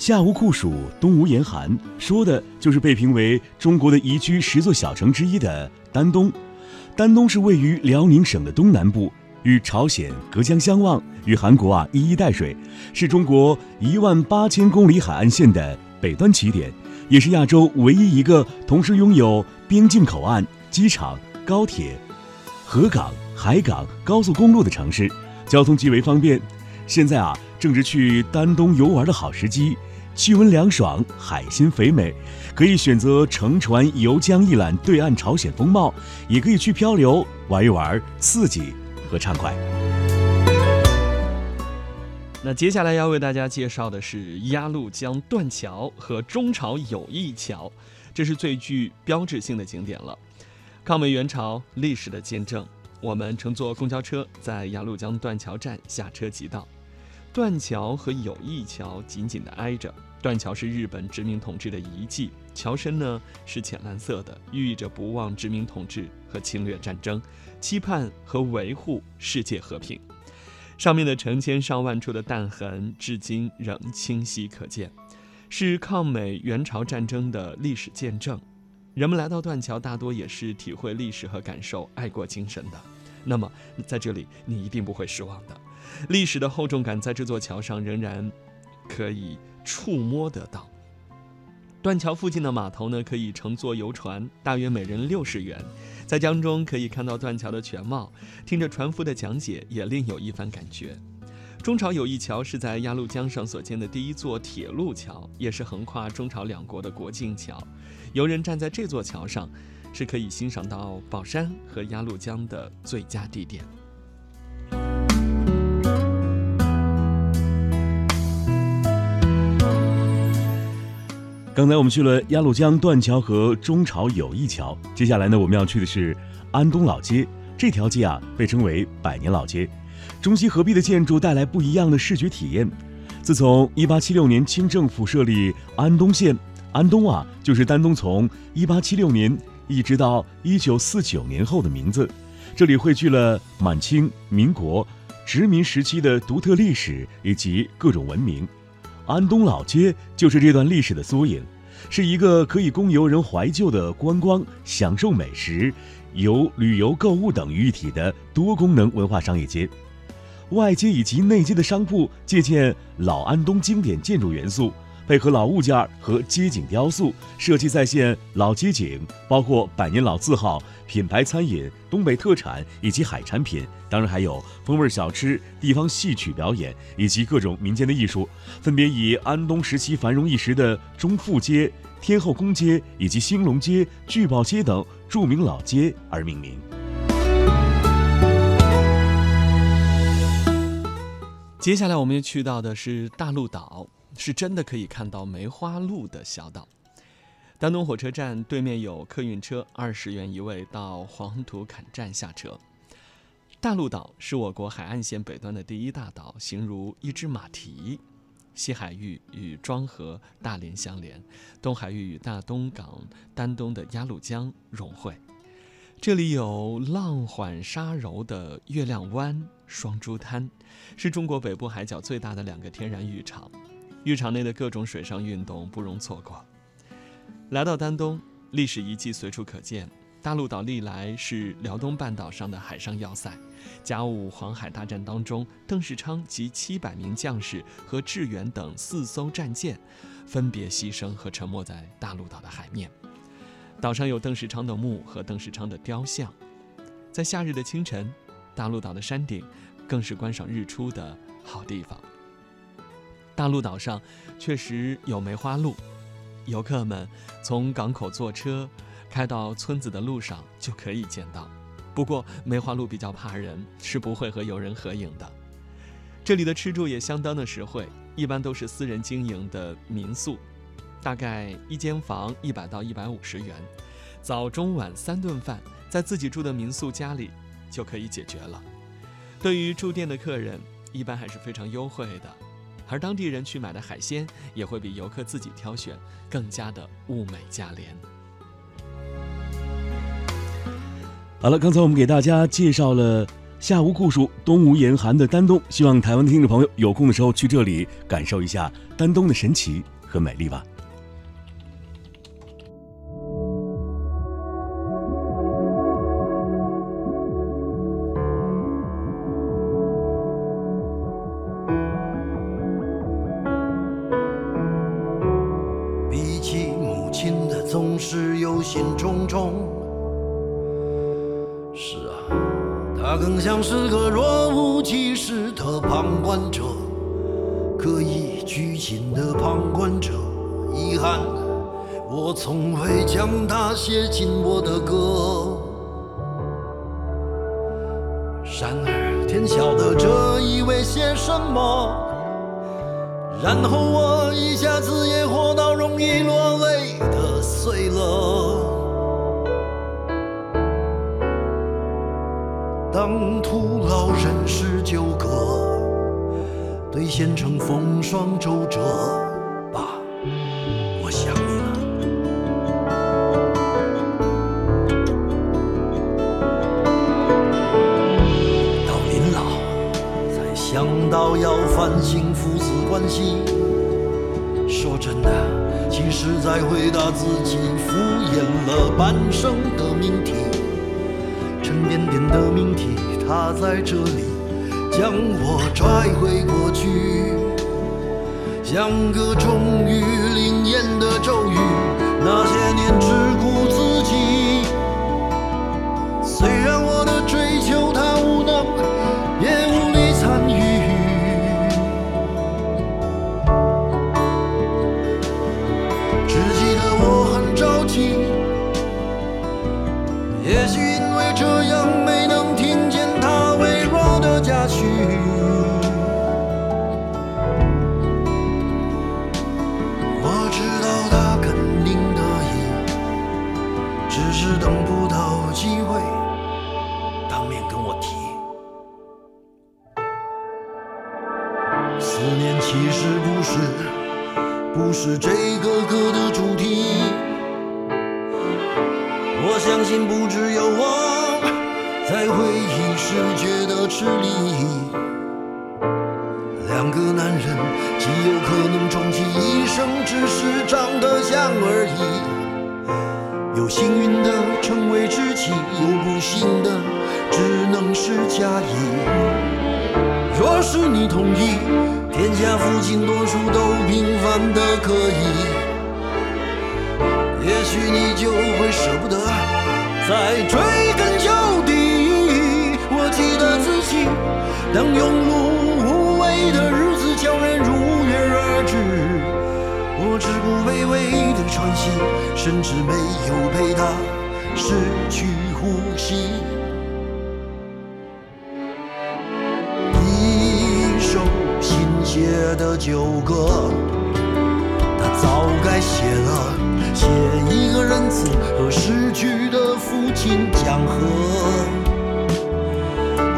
夏无酷暑，冬无严寒，说的就是被评为中国的宜居十座小城之一的丹东。丹东是位于辽宁省的东南部，与朝鲜隔江相望，与韩国啊一衣带水，是中国一万八千公里海岸线的北端起点，也是亚洲唯一一个同时拥有边境口岸、机场、高铁、河港、海港、高速公路的城市，交通极为方便。现在啊，正值去丹东游玩的好时机。气温凉爽，海鲜肥美，可以选择乘船游江一览对岸朝鲜风貌，也可以去漂流玩一玩，刺激和畅快。那接下来要为大家介绍的是鸭绿江断桥和中朝友谊桥，这是最具标志性的景点了。抗美援朝历史的见证，我们乘坐公交车在鸭绿江断桥站下车即到。断桥和友谊桥紧紧地挨着。断桥是日本殖民统治的遗迹，桥身呢是浅蓝色的，寓意着不忘殖民统治和侵略战争，期盼和维护世界和平。上面的成千上万处的弹痕，至今仍清晰可见，是抗美援朝战争的历史见证。人们来到断桥，大多也是体会历史和感受爱国精神的。那么，在这里你一定不会失望的，历史的厚重感在这座桥上仍然可以。触摸得到。断桥附近的码头呢，可以乘坐游船，大约每人六十元，在江中可以看到断桥的全貌，听着船夫的讲解，也另有一番感觉。中朝友谊桥是在鸭绿江上所建的第一座铁路桥，也是横跨中朝两国的国境桥。游人站在这座桥上，是可以欣赏到宝山和鸭绿江的最佳地点。刚才我们去了鸭绿江断桥和中朝友谊桥，接下来呢，我们要去的是安东老街。这条街啊，被称为百年老街，中西合璧的建筑带来不一样的视觉体验。自从1876年清政府设立安东县，安东啊，就是丹东从1876年一直到1949年后的名字。这里汇聚了满清、民国殖民时期的独特历史以及各种文明。安东老街就是这段历史的缩影，是一个可以供游人怀旧的观光、享受美食、游旅游、购物等于一体的多功能文化商业街。外街以及内街的商铺借鉴老安东经典建筑元素。配合老物件和街景雕塑，设计再现老街景，包括百年老字号、品牌餐饮、东北特产以及海产品，当然还有风味小吃、地方戏曲表演以及各种民间的艺术，分别以安东时期繁荣一时的中富街、天后宫街以及兴隆街、聚宝街等著名老街而命名。接下来我们要去到的是大陆岛。是真的可以看到梅花鹿的小岛。丹东火车站对面有客运车，二十元一位到黄土坎站下车。大陆岛是我国海岸线北端的第一大岛，形如一只马蹄。西海域与庄河、大连相连，东海域与大东港、丹东的鸭绿江融汇。这里有浪缓沙柔的月亮湾、双珠滩，是中国北部海角最大的两个天然浴场。浴场内的各种水上运动不容错过。来到丹东，历史遗迹随处可见。大陆岛历来是辽东半岛上的海上要塞。甲午黄海大战当中，邓世昌及七百名将士和志远等四艘战舰，分别牺牲和沉没在大陆岛的海面。岛上有邓世昌的墓和邓世昌的雕像。在夏日的清晨，大陆岛的山顶更是观赏日出的好地方。大陆岛上确实有梅花鹿，游客们从港口坐车开到村子的路上就可以见到。不过梅花鹿比较怕人，是不会和游人合影的。这里的吃住也相当的实惠，一般都是私人经营的民宿，大概一间房一百到一百五十元，早中晚三顿饭在自己住的民宿家里就可以解决了。对于住店的客人，一般还是非常优惠的。而当地人去买的海鲜也会比游客自己挑选更加的物美价廉。好了，刚才我们给大家介绍了夏无酷暑，冬无严寒的丹东，希望台湾的听众朋友有空的时候去这里感受一下丹东的神奇和美丽吧。更像是个若无其事的旁观者，刻意拘谨的旁观者。遗憾，我从未将他写进我的歌。然而，天晓得这意味些什么。然后我一下子也活到容易落泪的岁了。当徒劳人事纠葛，兑现成风霜周折，爸，我想你了。到临老，才想到要反省父子关系。说真的，其实在回答自己敷衍了半生的命题，点点的命题，它在这里将我拽回过去，像个终于灵验的咒语。那些年之只是等不到机会当面跟我提。思念其实不是，不是这个歌的主题。我相信不只有我，在回忆时觉得吃力。两个男人极有可能终其一生，只是长得像而已。有幸运的成为知己，有不幸的只能是假意。若是你同意，天下父亲多数都平凡的可以，也许你就会舍不得再追根究底。我记得自己，当庸碌无为的人我只顾微微的喘息，甚至没有陪他失去呼吸。一首新写的旧歌，他早该写了，写一个仁慈和逝去的父亲讲和。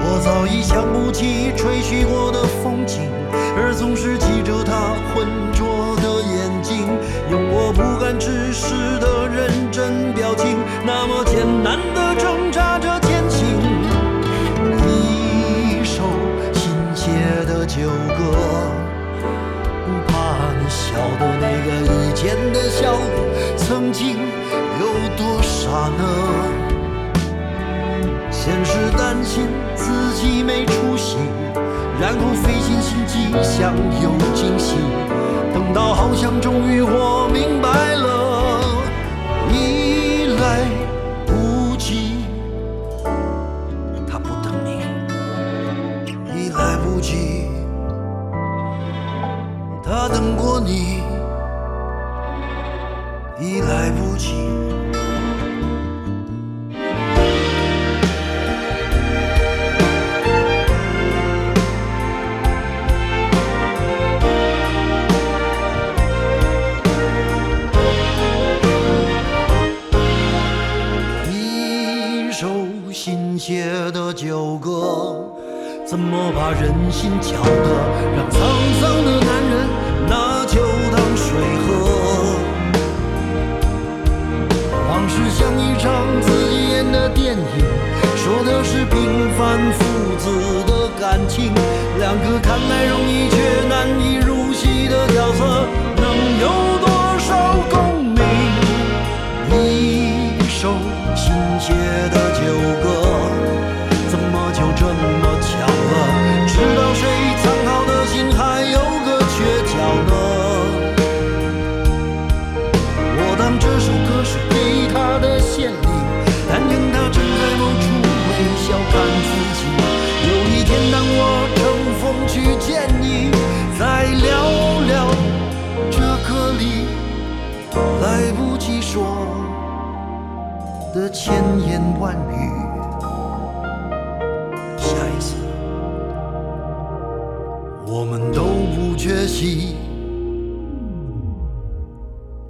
我早已想不起吹嘘过的风景，我不敢直视的认真表情，那么艰难的挣扎着前行。一首新写的旧歌，不怕你晓得那个以前的笑，曾经有多傻呢？先是担心自己没出息，然后费尽心机想有惊喜，等到好像终于我明白了，怎么把人心搅得让沧桑的千言万语。